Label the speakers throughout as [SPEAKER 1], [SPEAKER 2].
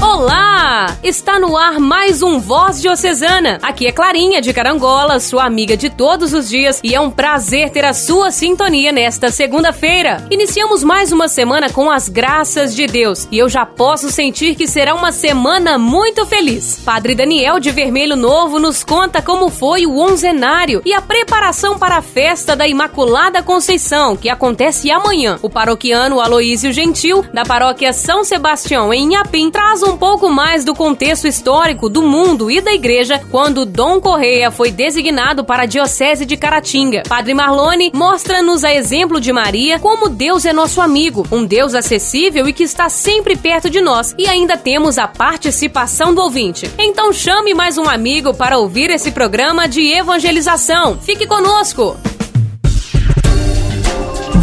[SPEAKER 1] Olá! Está no ar mais um Voz Diocesana. Aqui é Clarinha de Carangola, sua amiga de todos os dias, e é um prazer ter a sua sintonia nesta segunda-feira. Iniciamos mais uma semana com as graças de Deus, e eu já posso sentir que será uma semana muito feliz. Padre Daniel de Vermelho Novo nos conta como foi o onzenário e a preparação para a festa da Imaculada Conceição, que acontece amanhã. O paroquiano Aloísio Gentil, da paróquia São Sebastião, em Inhapim, traz um pouco mais do contexto histórico do mundo e da igreja quando Dom Correia foi designado para a Diocese de Caratinga. Padre Marlone mostra-nos a exemplo de Maria como Deus é nosso amigo, um Deus acessível e que está sempre perto de nós. E ainda temos a participação do ouvinte. Então chame mais um amigo para ouvir esse programa de evangelização. Fique conosco!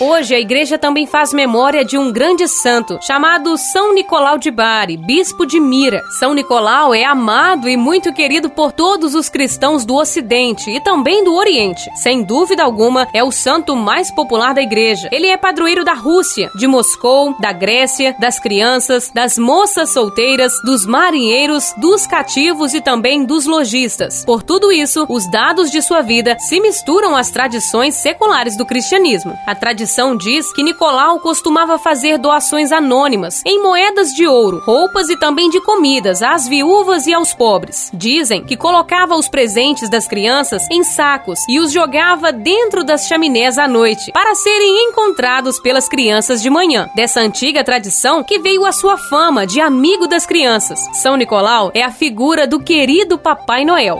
[SPEAKER 1] Hoje a igreja também faz memória de um grande santo chamado São Nicolau de Bari, bispo de Mira. São Nicolau é amado e muito querido por todos os cristãos do Ocidente e também do Oriente. Sem dúvida alguma, é o santo mais popular da igreja. Ele é padroeiro da Rússia, de Moscou, da Grécia, das crianças, das moças solteiras, dos marinheiros, dos cativos e também dos lojistas. Por tudo isso, os dados de sua vida se misturam às tradições seculares do cristianismo. A tradição tradição diz que Nicolau costumava fazer doações anônimas em moedas de ouro, roupas e também de comidas às viúvas e aos pobres. Dizem que colocava os presentes das crianças em sacos e os jogava dentro das chaminés à noite para serem encontrados pelas crianças de manhã. Dessa antiga tradição que veio a sua fama de amigo das crianças. São Nicolau é a figura do querido Papai Noel.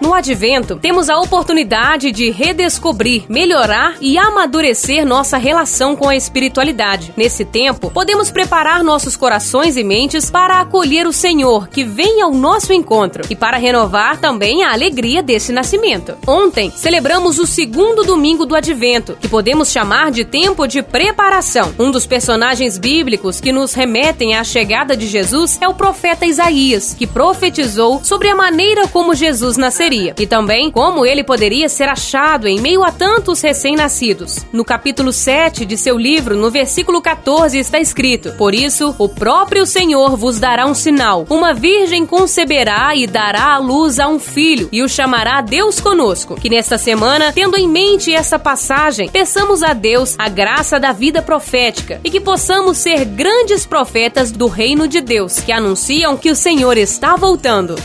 [SPEAKER 1] No advento, temos a oportunidade de redescobrir, melhorar e amadurecer nossa relação com a espiritualidade. Nesse tempo, podemos preparar nossos corações e mentes para acolher o Senhor que vem ao nosso encontro e para renovar também a alegria desse nascimento. Ontem, celebramos o segundo domingo do advento, que podemos chamar de tempo de preparação. Um dos personagens bíblicos que nos remetem à chegada de Jesus é o profeta Isaías, que profetizou sobre a maneira como Jesus nasceria e também como ele poderia ser achado em meio a tantos recém-nascidos. No capítulo 7 de seu livro, no versículo 14, está escrito: Por isso, o próprio Senhor vos dará um sinal. Uma virgem conceberá e dará à luz a um filho, e o chamará Deus conosco. Que nesta semana, tendo em mente essa passagem, peçamos a Deus a graça da vida profética e que possamos ser grandes profetas do reino de Deus, que anunciam que o Senhor está voltando.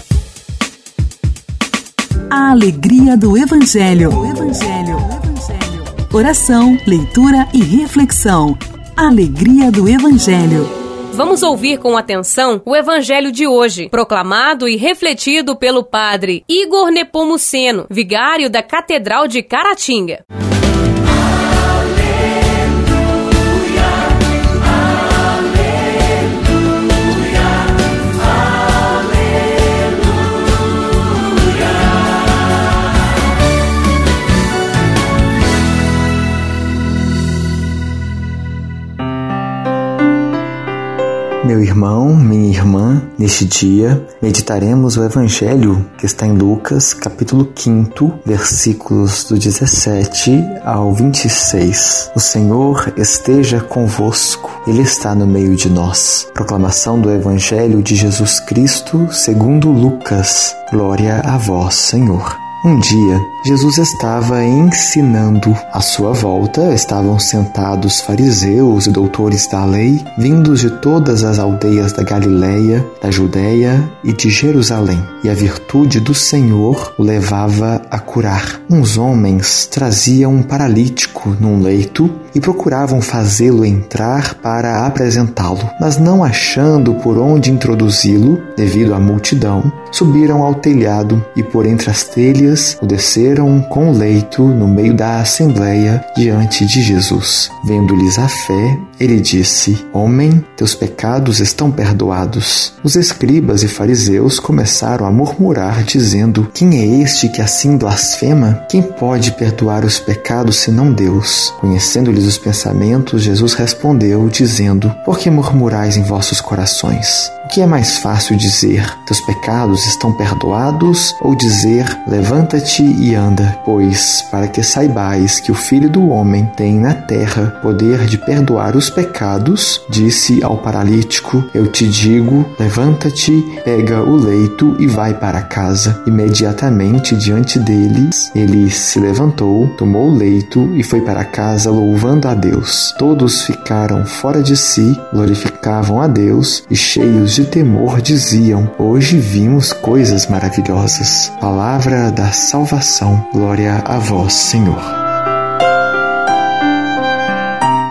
[SPEAKER 2] A alegria do Evangelho. Evangelho. Evangelho. Oração, leitura e reflexão. Alegria do Evangelho.
[SPEAKER 1] Vamos ouvir com atenção o Evangelho de hoje, proclamado e refletido pelo padre Igor Nepomuceno, vigário da Catedral de Caratinga.
[SPEAKER 3] Meu irmão, minha irmã, neste dia meditaremos o Evangelho que está em Lucas, capítulo 5, versículos do 17 ao 26. O Senhor esteja convosco, Ele está no meio de nós. Proclamação do Evangelho de Jesus Cristo, segundo Lucas. Glória a vós, Senhor. Um dia, Jesus estava ensinando. À sua volta estavam sentados fariseus e doutores da lei, vindos de todas as aldeias da Galiléia, da Judéia e de Jerusalém. E a virtude do Senhor o levava a curar. Uns homens traziam um paralítico num leito e procuravam fazê-lo entrar para apresentá-lo, mas não achando por onde introduzi-lo, devido à multidão, subiram ao telhado e por entre as telhas o desceram com o leito no meio da assembleia diante de Jesus. Vendo-lhes a fé, ele disse: Homem, teus pecados estão perdoados. Os escribas e fariseus começaram a murmurar, dizendo: Quem é este que assim blasfema? Quem pode perdoar os pecados senão Deus? Conhecendo-lhes lhes os pensamentos, Jesus respondeu, dizendo: Por que murmurais em vossos corações? O que é mais fácil dizer: Teus pecados estão perdoados? Ou dizer: Levanta-te e anda? Pois, para que saibais que o Filho do Homem tem na terra poder de perdoar os pecados, disse ao paralítico: Eu te digo, levanta-te, pega o leito e vai para casa. Imediatamente diante deles, ele se levantou, tomou o leito e foi para casa louvando a Deus. Todos ficaram fora de si, glorificavam a Deus e cheios de temor diziam: Hoje vimos coisas maravilhosas. Palavra da salvação. Glória a vós, Senhor.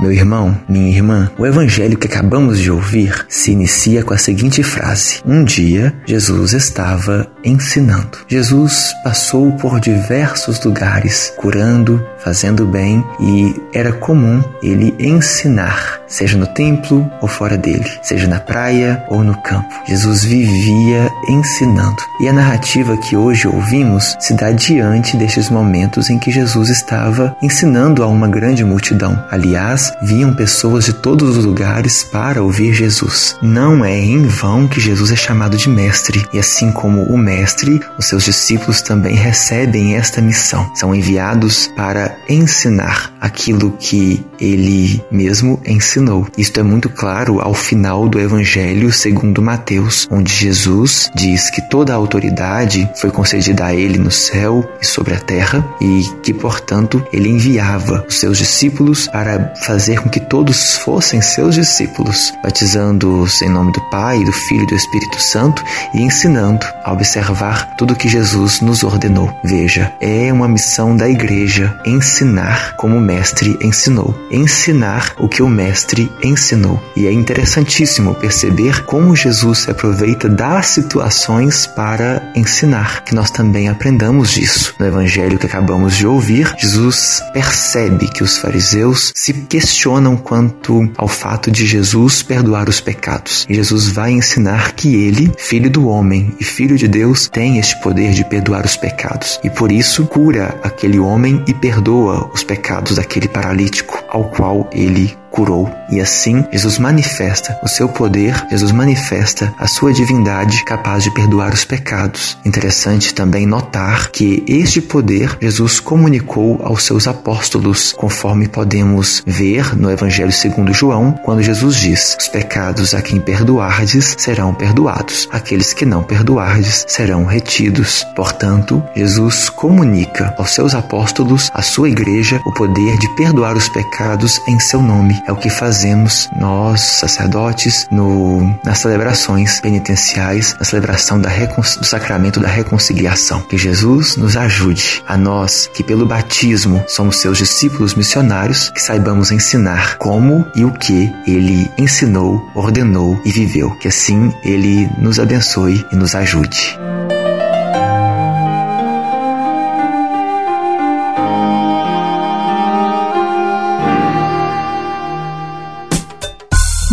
[SPEAKER 3] Meu irmão, minha irmã, o evangelho que acabamos de ouvir se inicia com a seguinte frase: Um dia Jesus estava ensinando. Jesus passou por diversos lugares, curando, fazendo bem e era comum ele ensinar, seja no templo ou fora dele, seja na praia ou no campo. Jesus vivia ensinando. E a narrativa que hoje ouvimos se dá diante destes momentos em que Jesus estava ensinando a uma grande multidão. Aliás, vinham pessoas de todos os lugares para ouvir Jesus. Não é em vão que Jesus é chamado de mestre, e assim como o mestre, os seus discípulos também recebem esta missão. São enviados para ensinar aquilo que ele mesmo ensinou. Isto é muito claro ao final do Evangelho segundo Mateus, onde Jesus diz que toda a autoridade foi concedida a ele no céu e sobre a terra e que, portanto, ele enviava os seus discípulos para fazer com que todos fossem seus discípulos, batizando-os em nome do Pai, do Filho e do Espírito Santo e ensinando a observar tudo o que Jesus nos ordenou. Veja, é uma missão da igreja ensinar como o Mestre ensinou, ensinar o que o Mestre ensinou. E é interessantíssimo perceber como Jesus se aproveita das situações para ensinar, que nós também aprendamos disso. No evangelho que acabamos de ouvir, Jesus percebe que os fariseus se questionam quanto ao fato de Jesus perdoar os pecados. E Jesus vai ensinar que ele, filho do homem e filho de Deus, tem este poder de perdoar os pecados. E por isso cura aquele homem e perdoa os pecados daquele paralítico ao qual ele curou. E assim, Jesus manifesta o seu poder, Jesus manifesta a sua divindade capaz de perdoar os pecados. Interessante também notar que este poder Jesus comunicou aos seus apóstolos, conforme podemos ver no Evangelho segundo João, quando Jesus diz: Os pecados a quem perdoardes serão perdoados, aqueles que não perdoardes serão retidos. Portanto, Jesus comunica aos seus apóstolos, à sua igreja, o poder de perdoar os pecados em seu nome é o que fazemos nós, sacerdotes, no, nas celebrações penitenciais, na celebração da do sacramento da reconciliação. Que Jesus nos ajude, a nós que pelo batismo somos seus discípulos missionários, que saibamos ensinar como e o que ele ensinou, ordenou e viveu. Que assim ele nos abençoe e nos ajude.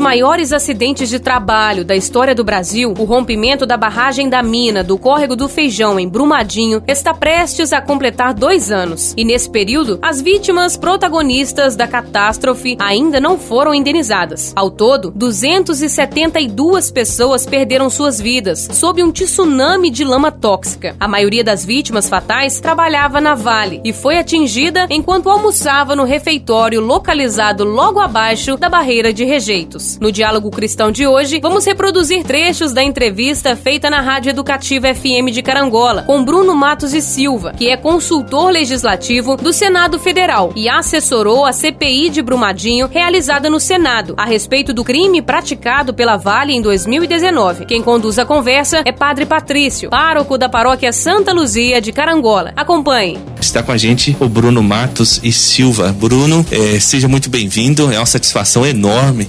[SPEAKER 1] maiores acidentes de trabalho da história do Brasil, o rompimento da barragem da mina do Córrego do Feijão em Brumadinho está prestes a completar dois anos. E nesse período, as vítimas protagonistas da catástrofe ainda não foram indenizadas. Ao todo, 272 pessoas perderam suas vidas sob um tsunami de lama tóxica. A maioria das vítimas fatais trabalhava na Vale e foi atingida enquanto almoçava no refeitório localizado logo abaixo da barreira de rejeitos. No Diálogo Cristão de hoje, vamos reproduzir trechos da entrevista feita na Rádio Educativa FM de Carangola com Bruno Matos e Silva, que é consultor legislativo do Senado Federal e assessorou a CPI de Brumadinho realizada no Senado a respeito do crime praticado pela Vale em 2019. Quem conduz a conversa é Padre Patrício, pároco da paróquia Santa Luzia de Carangola. Acompanhe.
[SPEAKER 4] está com a gente o Bruno Matos e Silva. Bruno, é, seja muito bem-vindo. É uma satisfação enorme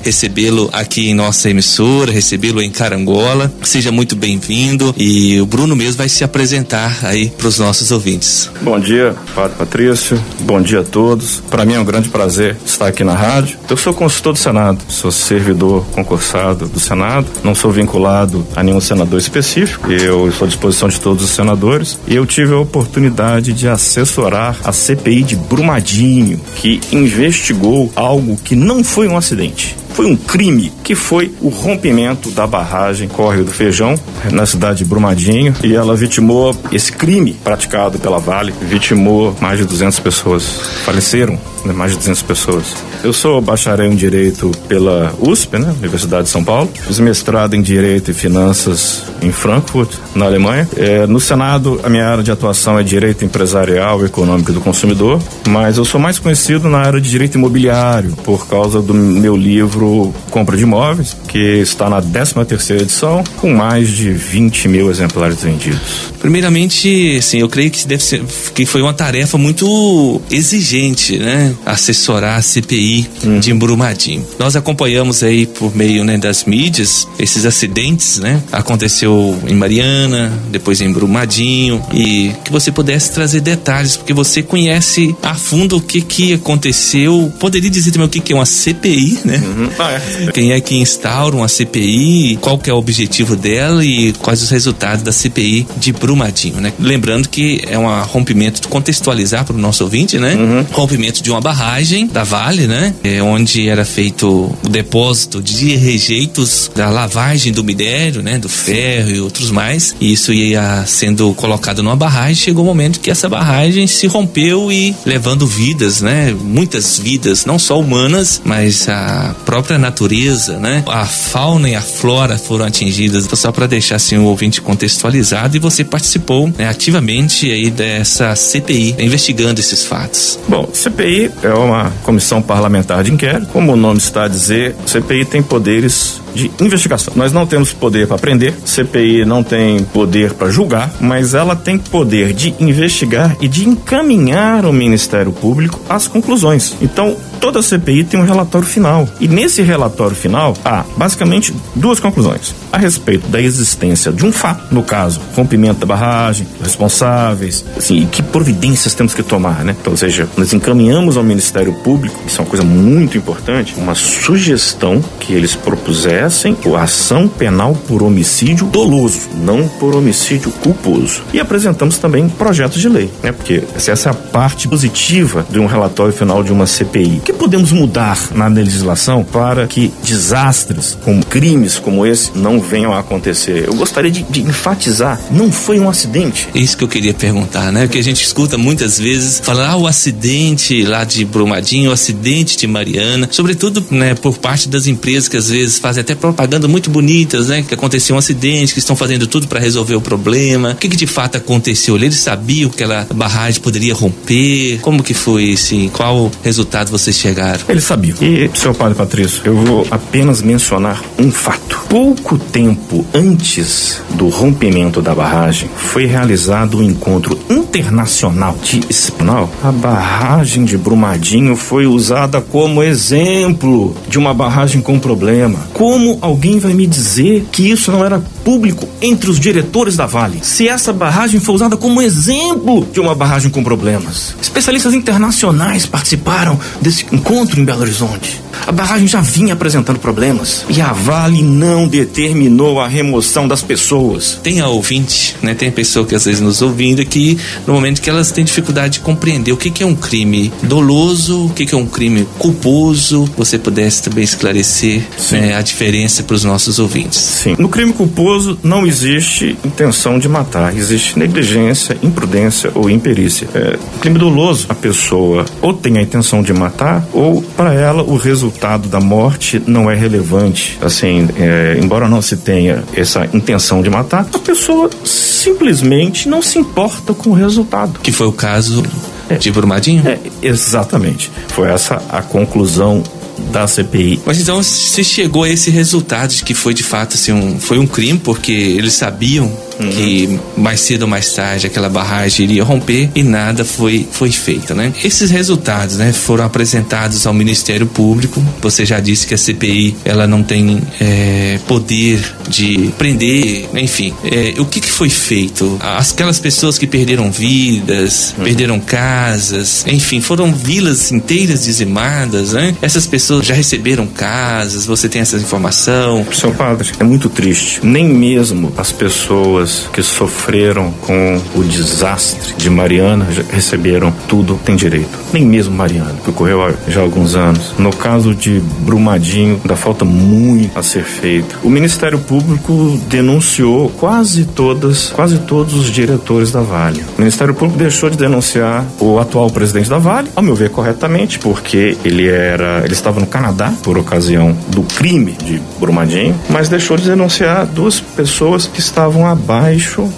[SPEAKER 4] recebê-lo aqui em nossa emissora, recebê-lo em Carangola. Seja muito bem-vindo e o Bruno mesmo vai se apresentar aí para os nossos ouvintes.
[SPEAKER 5] Bom dia, Padre Patrício. Bom dia a todos. Para mim é um grande prazer estar aqui na rádio. Eu sou consultor do Senado, sou servidor concursado do Senado, não sou vinculado a nenhum senador específico. Eu estou à disposição de todos os senadores e eu tive a oportunidade de assessorar a CPI de Brumadinho, que investigou algo que não foi um acidente foi um crime, que foi o rompimento da barragem Córrego do Feijão, na cidade de Brumadinho, e ela vitimou esse crime praticado pela Vale, vitimou mais de 200 pessoas, faleceram né, mais de 200 pessoas. Eu sou bacharel em Direito pela USP, né, Universidade de São Paulo, fiz mestrado em Direito e Finanças em Frankfurt, na Alemanha. É, no Senado, a minha área de atuação é Direito Empresarial e Econômico do Consumidor, mas eu sou mais conhecido na área de Direito Imobiliário, por causa do meu livro livro Compra de Imóveis, que está na 13 terceira edição, com mais de 20 mil exemplares vendidos.
[SPEAKER 4] Primeiramente, assim, eu creio que deve ser que foi uma tarefa muito exigente, né? Assessorar a CPI hum. de Embrumadinho. Nós acompanhamos aí por meio né, das mídias esses acidentes, né? Aconteceu em Mariana, depois em Embrumadinho e que você pudesse trazer detalhes, porque você conhece a fundo o que que aconteceu. Poderia dizer também o que que é uma CPI, né? Uhum. Quem é que instaura uma CPI, qual que é o objetivo dela e quais os resultados da CPI de Brumadinho, né? Lembrando que é um rompimento, contextualizar para o nosso ouvinte, né? Uhum. Rompimento de uma barragem da Vale, né? É onde era feito o depósito de rejeitos da lavagem do minério, né? Do ferro e outros mais. E isso ia sendo colocado numa barragem. Chegou o um momento que essa barragem se rompeu e levando vidas, né? Muitas vidas, não só humanas, mas a própria natureza, né? A fauna e a flora foram atingidas. Então, só para deixar assim o ouvinte contextualizado e você participou né, ativamente aí dessa CPI, investigando esses fatos.
[SPEAKER 5] Bom, CPI é uma comissão parlamentar de inquérito. Como o nome está a dizer, CPI tem poderes de investigação. Nós não temos poder para prender, CPI não tem poder para julgar, mas ela tem poder de investigar e de encaminhar o Ministério Público às conclusões. Então, toda CPI tem um relatório final. E nesse relatório final há basicamente duas conclusões a respeito da existência de um fato, no caso, rompimento da barragem, responsáveis, assim, e que providências temos que tomar, né? Então, ou seja, nós encaminhamos ao Ministério Público, isso é uma coisa muito importante, uma sugestão que eles propusessem a ação penal por homicídio doloso, não por homicídio culposo. E apresentamos também projetos de lei, né? Porque essa é a parte positiva de um relatório final de uma CPI. O que podemos mudar na legislação para que desastres como crimes como esse não venham a acontecer. Eu gostaria de, de, enfatizar, não foi um acidente.
[SPEAKER 4] Isso que eu queria perguntar, né? Porque a gente escuta muitas vezes falar ah, o acidente lá de Brumadinho, o acidente de Mariana, sobretudo, né, por parte das empresas que às vezes fazem até propaganda muito bonitas, né? Que aconteceu um acidente, que estão fazendo tudo para resolver o problema. O que, que de fato aconteceu? Eles sabiam que aquela barragem poderia romper? Como que foi, assim? Qual resultado vocês chegaram?
[SPEAKER 5] Eles sabiam. E, seu padre Patrício, eu vou apenas mencionar um fato. Pouco tempo antes do rompimento da barragem, foi realizado um encontro internacional de espinal. A barragem de Brumadinho foi usada como exemplo de uma barragem com problema. Como alguém vai me dizer que isso não era público entre os diretores da Vale? Se essa barragem foi usada como exemplo de uma barragem com problemas. Especialistas internacionais participaram desse encontro em Belo Horizonte. A barragem já vinha apresentando problemas e a Vale não determinou a remoção das pessoas.
[SPEAKER 4] Tem a ouvinte, né? Tem a pessoa que às vezes nos ouvindo que no momento que elas têm dificuldade de compreender o que, que é um crime doloso, o que, que é um crime culposo, você pudesse também esclarecer né, a diferença para os nossos ouvintes.
[SPEAKER 5] Sim. No crime culposo não existe intenção de matar, existe negligência, imprudência ou imperícia. É, crime doloso, a pessoa ou tem a intenção de matar ou para ela o resultado da morte não é relevante. Assim, é, embora não se tenha essa intenção de matar, a pessoa simplesmente não se importa com o resultado.
[SPEAKER 4] Que foi o caso é, de Brumadinho?
[SPEAKER 5] É, exatamente. Foi essa a conclusão da CPI.
[SPEAKER 4] Mas então se chegou a esse resultado de que foi de fato assim, um, foi um crime porque eles sabiam uhum. que mais cedo ou mais tarde aquela barragem iria romper e nada foi, foi feito, né? Esses resultados, né, foram apresentados ao Ministério Público. Você já disse que a CPI ela não tem é, poder de prender, enfim. É, o que, que foi feito? Aquelas pessoas que perderam vidas, uhum. perderam casas, enfim, foram vilas inteiras dizimadas, né? Essas pessoas já receberam casas, você tem essa informação?
[SPEAKER 5] Seu padre, é muito triste. Nem mesmo as pessoas que sofreram com o desastre de Mariana receberam tudo, tem direito. Nem mesmo Mariana, que ocorreu há já alguns anos. No caso de Brumadinho, ainda falta muito a ser feito. O Ministério Público denunciou quase todas, quase todos os diretores da Vale. O Ministério Público deixou de denunciar o atual presidente da Vale, ao meu ver corretamente, porque ele era, ele estava no Canadá por ocasião do crime de Brumadinho, mas deixou de denunciar duas pessoas que estavam abaixo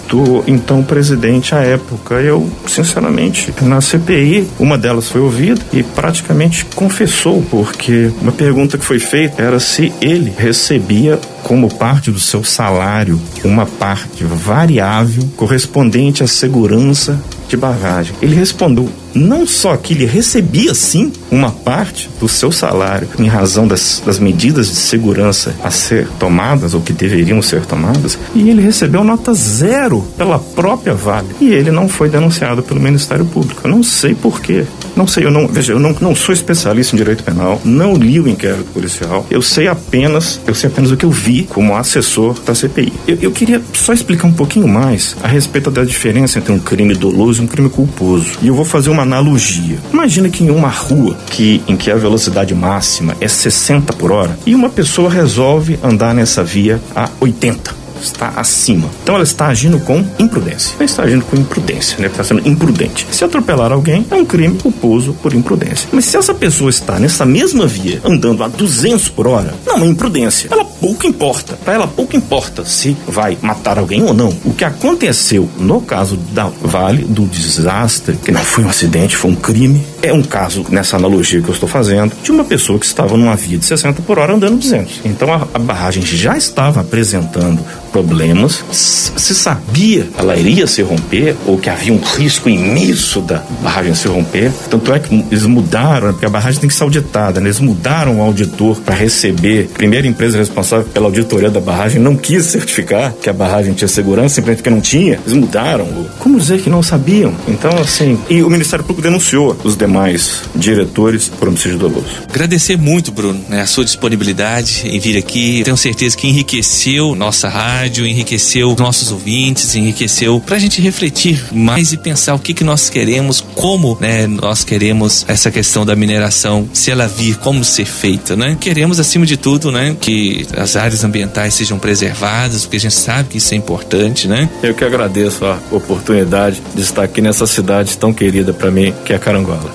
[SPEAKER 5] do então presidente à época. Eu, sinceramente, na CPI, uma delas foi ouvida e praticamente confessou, porque uma pergunta que foi feita era se ele recebia como parte do seu salário uma parte variável correspondente à segurança de barragem. Ele respondeu não só que ele recebia sim uma parte do seu salário em razão das, das medidas de segurança a ser tomadas ou que deveriam ser tomadas, e ele recebeu nota zero pela própria Vale. E ele não foi denunciado pelo Ministério Público. Eu não sei porquê. Não sei, eu não, veja, eu não, não sou especialista em direito penal, não li o inquérito policial, eu sei apenas, eu sei apenas o que eu vi como assessor da CPI. Eu, eu queria só explicar um pouquinho mais a respeito da diferença entre um crime doloso um crime culposo. E eu vou fazer uma analogia. Imagina que em uma rua que, em que a velocidade máxima é 60 por hora e uma pessoa resolve andar nessa via a 80 está acima. Então ela está agindo com imprudência. Ela está agindo com imprudência, né? Está sendo imprudente. Se atropelar alguém, é um crime culposo por imprudência. Mas se essa pessoa está nessa mesma via, andando a 200 por hora, não é imprudência. Ela pouco importa. Para ela pouco importa se vai matar alguém ou não. O que aconteceu no caso da Vale, do desastre, que não foi um acidente, foi um crime, é um caso, nessa analogia que eu estou fazendo, de uma pessoa que estava numa via de 60 por hora andando 200. Então a, a barragem já estava apresentando problemas. Se sabia que ela iria se romper ou que havia um risco imenso da barragem se romper. Tanto é que eles mudaram, porque a barragem tem que ser auditada, né? eles mudaram o auditor para receber. A primeira empresa responsável pela auditoria da barragem não quis certificar que a barragem tinha segurança, simplesmente porque não tinha. Eles mudaram. Como dizer que não sabiam? Então, assim, e o Ministério Público denunciou os demais diretores por homicídio doloso.
[SPEAKER 4] Agradecer muito, Bruno, né, a sua disponibilidade em vir aqui. Tenho certeza que enriqueceu nossa rádio rádio, enriqueceu nossos ouvintes, enriqueceu para a gente refletir mais e pensar o que, que nós queremos, como né, nós queremos essa questão da mineração, se ela vir, como ser feita, né? Queremos, acima de tudo, né, que as áreas ambientais sejam preservadas, porque a gente sabe que isso é importante, né?
[SPEAKER 5] Eu que agradeço a oportunidade de estar aqui nessa cidade tão querida para mim, que é Carangola.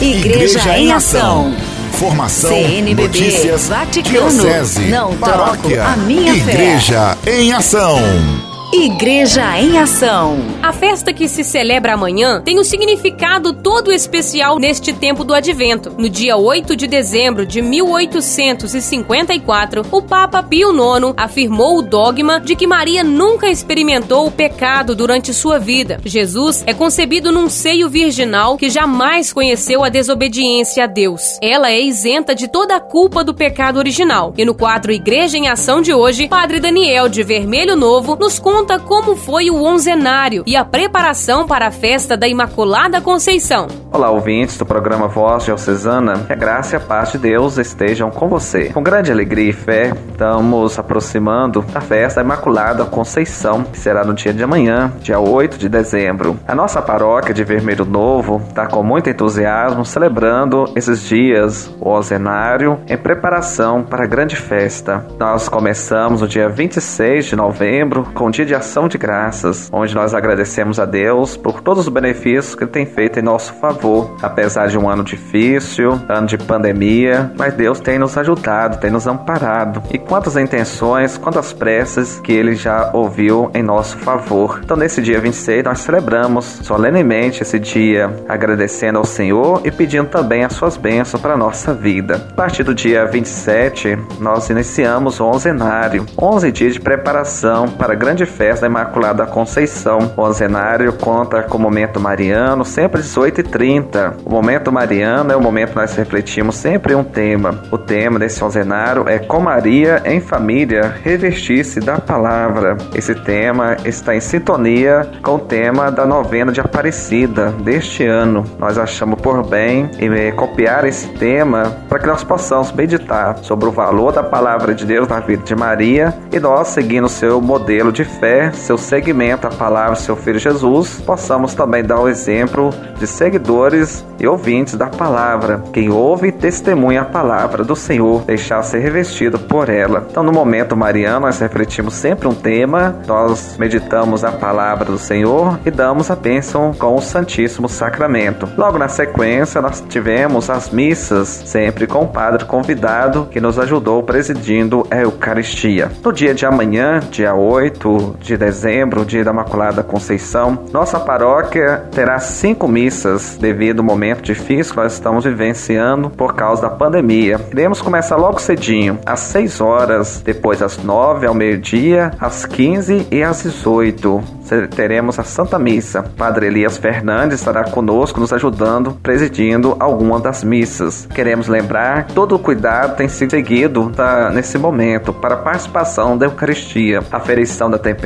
[SPEAKER 2] Igreja, Igreja em Ação.
[SPEAKER 6] Informação, CNBB, notícias,
[SPEAKER 2] Vaticano, diocese, não paróquia, a minha
[SPEAKER 6] Igreja fé. em Ação.
[SPEAKER 2] Igreja em Ação.
[SPEAKER 1] A festa que se celebra amanhã tem um significado todo especial neste tempo do advento. No dia 8 de dezembro de 1854, o Papa Pio IX afirmou o dogma de que Maria nunca experimentou o pecado durante sua vida. Jesus é concebido num seio virginal que jamais conheceu a desobediência a Deus. Ela é isenta de toda a culpa do pecado original. E no quadro Igreja em Ação de hoje, Padre Daniel de Vermelho Novo nos conta conta como foi o onzenário e a preparação para a festa da Imaculada Conceição.
[SPEAKER 7] Olá, ouvintes do programa Voz Diocesana. Que a graça e a paz de Deus estejam com você. Com grande alegria e fé, estamos aproximando da festa da Imaculada Conceição, que será no dia de amanhã, dia 8 de dezembro. A nossa paróquia de Vermelho Novo está com muito entusiasmo celebrando esses dias o onzenário em preparação para a grande festa. Nós começamos no dia 26 de novembro com o dia de de ação de graças, onde nós agradecemos a Deus por todos os benefícios que Ele tem feito em nosso favor, apesar de um ano difícil, ano de pandemia, mas Deus tem nos ajudado, tem nos amparado. E quantas intenções, quantas preces que Ele já ouviu em nosso favor. Então, nesse dia 26, nós celebramos solenemente esse dia, agradecendo ao Senhor e pedindo também as suas bênçãos para a nossa vida. A partir do dia 27, nós iniciamos o onzenário, 11 dias de preparação para a grande festa da Imaculada Conceição. O onzenário conta com o momento mariano, sempre às 18h30. O momento mariano é o momento que nós refletimos sempre um tema. O tema desse onzenário é Com Maria em Família, revestir-se da palavra. Esse tema está em sintonia com o tema da novena de Aparecida deste ano. Nós achamos por bem e copiar esse tema para que nós possamos meditar sobre o valor da palavra de Deus na vida de Maria e nós, seguindo seu modelo de fé, seu segmento, a palavra do seu Filho Jesus, possamos também dar o exemplo de seguidores e ouvintes da palavra. Quem ouve e testemunha a palavra do Senhor, deixar ser revestido por ela. Então, no momento mariano, nós refletimos sempre um tema, nós meditamos a palavra do Senhor e damos a bênção com o Santíssimo Sacramento. Logo na sequência, nós tivemos as missas, sempre com o padre convidado que nos ajudou presidindo a Eucaristia. No dia de amanhã, dia 8 de dezembro, dia da Imaculada Conceição, nossa paróquia terá cinco missas devido ao momento difícil que nós estamos vivenciando por causa da pandemia. Iremos começar logo cedinho, às 6 horas, depois às 9 ao meio-dia, às 15 e às 18 teremos a Santa Missa. Padre Elias Fernandes estará conosco, nos ajudando, presidindo alguma das missas. Queremos lembrar todo o cuidado tem sido seguido tá, nesse momento para a participação da Eucaristia, aferição da temperatura,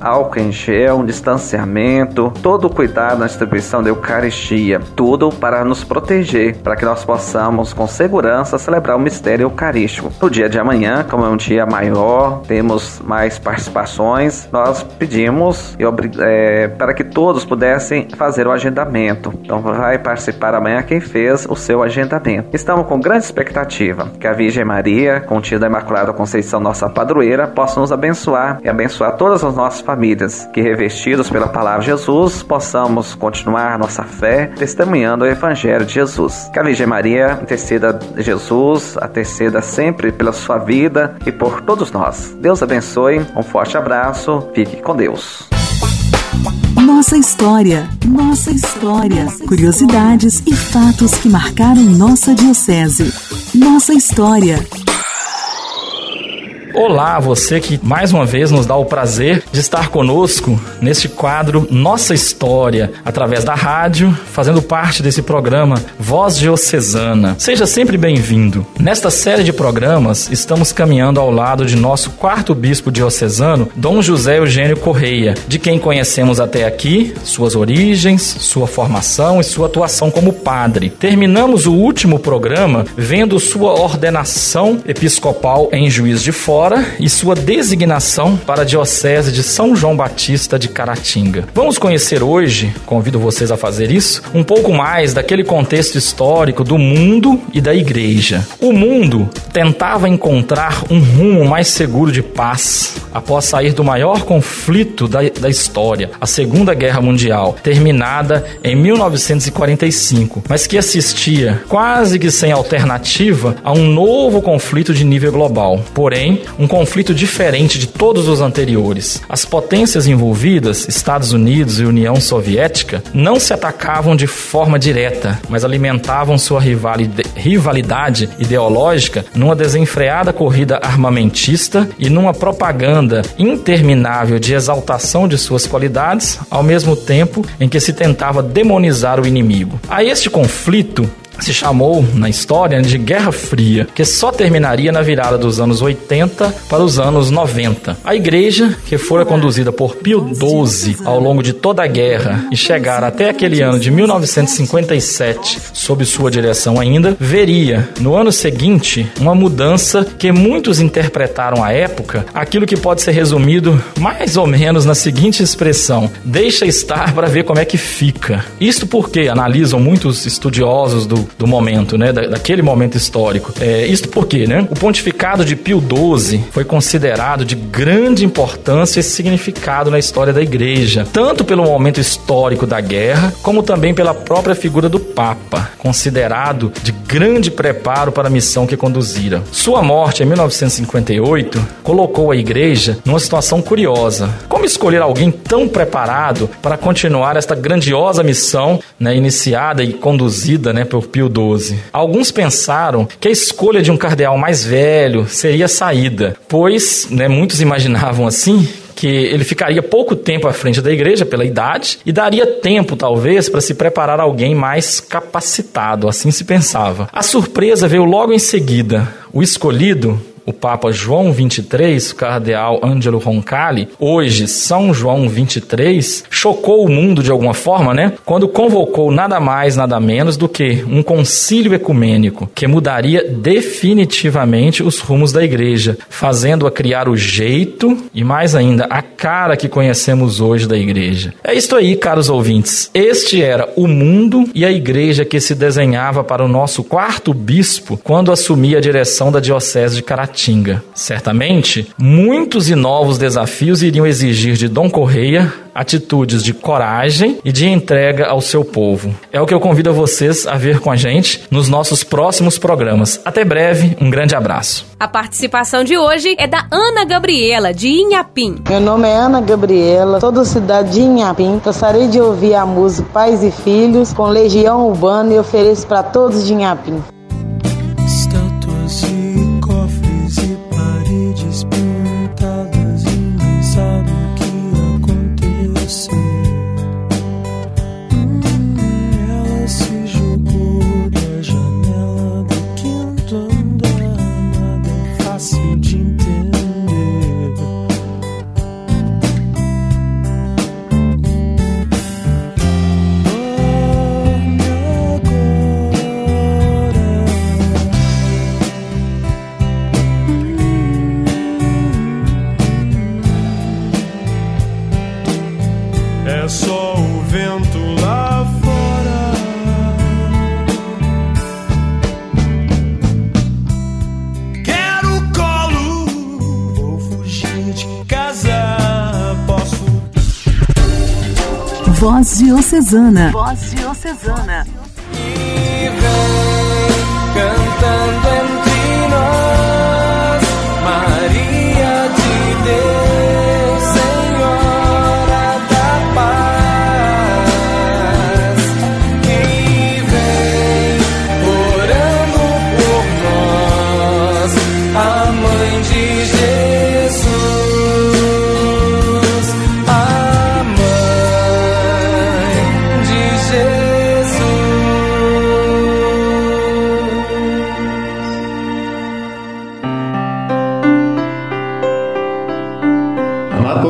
[SPEAKER 7] álcool em gel, distanciamento, todo o cuidado na distribuição da Eucaristia, tudo para nos proteger, para que nós possamos com segurança celebrar o mistério eucarístico. No dia de amanhã, como é um dia maior, temos mais participações, nós pedimos pedimos é, para que todos pudessem fazer o agendamento. Então vai participar amanhã quem fez o seu agendamento. Estamos com grande expectativa que a Virgem Maria, contida Imaculada Conceição, nossa padroeira, possa nos abençoar e abençoar todas as nossas famílias, que revestidos pela palavra de Jesus, possamos continuar nossa fé testemunhando o Evangelho de Jesus. Que a Virgem Maria interceda Jesus, interceda sempre pela sua vida e por todos nós. Deus abençoe, um forte abraço, fique com Deus.
[SPEAKER 2] Nossa história, nossa história. Curiosidades e fatos que marcaram nossa diocese. Nossa história.
[SPEAKER 8] Olá, você que mais uma vez nos dá o prazer de estar conosco neste quadro Nossa História, através da rádio, fazendo parte desse programa Voz Diocesana. Seja sempre bem-vindo. Nesta série de programas, estamos caminhando ao lado de nosso quarto bispo diocesano, Dom José Eugênio Correia, de quem conhecemos até aqui suas origens, sua formação e sua atuação como padre. Terminamos o último programa vendo sua ordenação episcopal em Juiz de Fora e sua designação para a Diocese de São João Batista de Caratinga. Vamos conhecer hoje, convido vocês a fazer isso, um pouco mais daquele contexto histórico do mundo e da igreja. O mundo tentava encontrar um rumo mais seguro de paz após sair do maior conflito da, da história, a Segunda Guerra Mundial, terminada em 1945, mas que assistia quase que sem alternativa a um novo conflito de nível global. Porém, um conflito diferente de todos os anteriores. As potências envolvidas, Estados Unidos e União Soviética, não se atacavam de forma direta, mas alimentavam sua rivalidade ideológica numa desenfreada corrida armamentista e numa propaganda interminável de exaltação de suas qualidades, ao mesmo tempo em que se tentava demonizar o inimigo. A este conflito se chamou na história de Guerra Fria, que só terminaria na virada dos anos 80 para os anos 90. A igreja, que fora conduzida por Pio XII ao longo de toda a guerra e chegar até aquele ano de 1957 sob sua direção ainda, veria no ano seguinte uma mudança que muitos interpretaram à época aquilo que pode ser resumido mais ou menos na seguinte expressão: deixa estar para ver como é que fica. Isto porque analisam muitos estudiosos do do, momento, né? Da, daquele momento histórico. É, isto porque, né? O pontificado de Pio XII foi considerado de grande importância e significado na história da igreja, tanto pelo momento histórico da guerra, como também pela própria figura do Papa, considerado de grande preparo para a missão que conduzira. Sua morte em 1958 colocou a igreja numa situação curiosa. Como escolher alguém tão preparado para continuar esta grandiosa missão, né, iniciada e conduzida, né, por Pio XII. Alguns pensaram que a escolha de um cardeal mais velho seria a saída, pois né, muitos imaginavam assim que ele ficaria pouco tempo à frente da igreja pela idade e daria tempo, talvez, para se preparar alguém mais capacitado, assim se pensava. A surpresa veio logo em seguida. O escolhido o Papa João 23, o cardeal Angelo Roncalli, hoje São João 23, chocou o mundo de alguma forma, né? Quando convocou nada mais, nada menos do que um concílio ecumênico que mudaria definitivamente os rumos da igreja, fazendo-a criar o jeito e mais ainda a cara que conhecemos hoje da igreja. É isto aí, caros ouvintes. Este era o mundo e a igreja que se desenhava para o nosso quarto bispo quando assumia a direção da diocese de Caratinga. Certamente, muitos e novos desafios iriam exigir de Dom Correia atitudes de coragem e de entrega ao seu povo. É o que eu convido a vocês a ver com a gente nos nossos próximos programas. Até breve, um grande abraço.
[SPEAKER 1] A participação de hoje é da Ana Gabriela, de Inhapim.
[SPEAKER 9] Meu nome é Ana Gabriela, sou da cidade de Inhapim. Gostaria de ouvir a música Pais e Filhos com Legião Urbana e ofereço para todos de Inhapim.
[SPEAKER 2] Voz Diocesana. Voz Diocesana.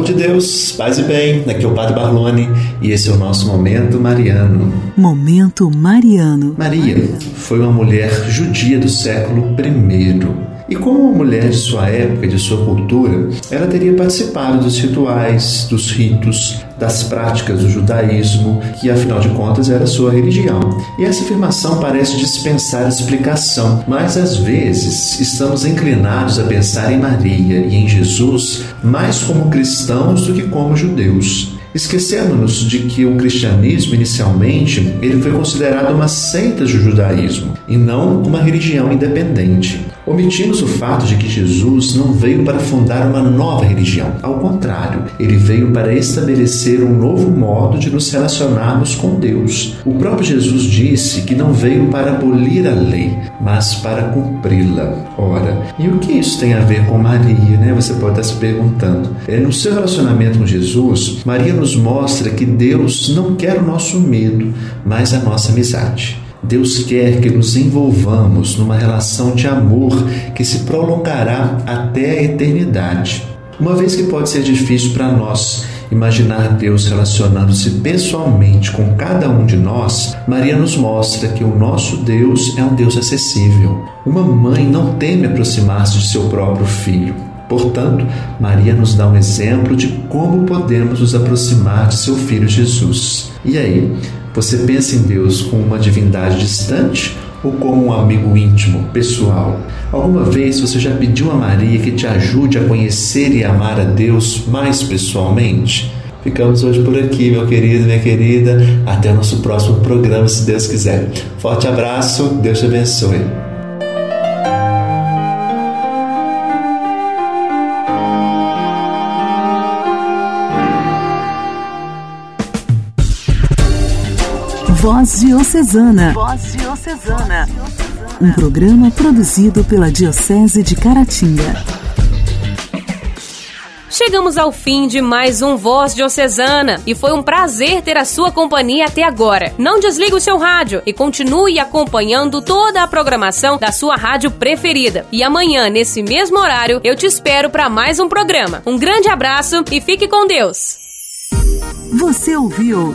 [SPEAKER 10] De Deus, paz e bem, aqui é o Padre Barlone e esse é o nosso Momento Mariano.
[SPEAKER 2] Momento Mariano.
[SPEAKER 10] Maria foi uma mulher judia do século I. E como uma mulher de sua época e de sua cultura, ela teria participado dos rituais, dos ritos, das práticas do judaísmo, que afinal de contas era sua religião. E essa afirmação parece dispensar explicação, mas às vezes estamos inclinados a pensar em Maria e em Jesus mais como cristãos do que como judeus. Esquecemos-nos de que o cristianismo, inicialmente, ele foi considerado uma seita do judaísmo e não uma religião independente. Omitimos o fato de que Jesus não veio para fundar uma nova religião. Ao contrário, ele veio para estabelecer um novo modo de nos relacionarmos com Deus. O próprio Jesus disse que não veio para abolir a lei, mas para cumpri-la. Ora, e o que isso tem a ver com Maria, né? Você pode estar se perguntando. É, no seu relacionamento com Jesus, Maria nos mostra que Deus não quer o nosso medo, mas a nossa amizade. Deus quer que nos envolvamos numa relação de amor que se prolongará até a eternidade. Uma vez que pode ser difícil para nós imaginar Deus relacionando-se pessoalmente com cada um de nós, Maria nos mostra que o nosso Deus é um Deus acessível. Uma mãe não teme aproximar-se de seu próprio filho. Portanto, Maria nos dá um exemplo de como podemos nos aproximar de seu filho Jesus. E aí, você pensa em Deus como uma divindade distante ou como um amigo íntimo, pessoal? Alguma vez você já pediu a Maria que te ajude a conhecer e amar a Deus mais pessoalmente? Ficamos hoje por aqui, meu querido, minha querida. Até o nosso próximo programa, se Deus quiser. Forte abraço, Deus te abençoe.
[SPEAKER 2] Voz Diocesana. Voz Diocesana. Um programa produzido pela Diocese de Caratinga.
[SPEAKER 1] Chegamos ao fim de mais um Voz Diocesana e foi um prazer ter a sua companhia até agora. Não desligue o seu rádio e continue acompanhando toda a programação da sua rádio preferida. E amanhã, nesse mesmo horário, eu te espero para mais um programa. Um grande abraço e fique com Deus.
[SPEAKER 2] Você ouviu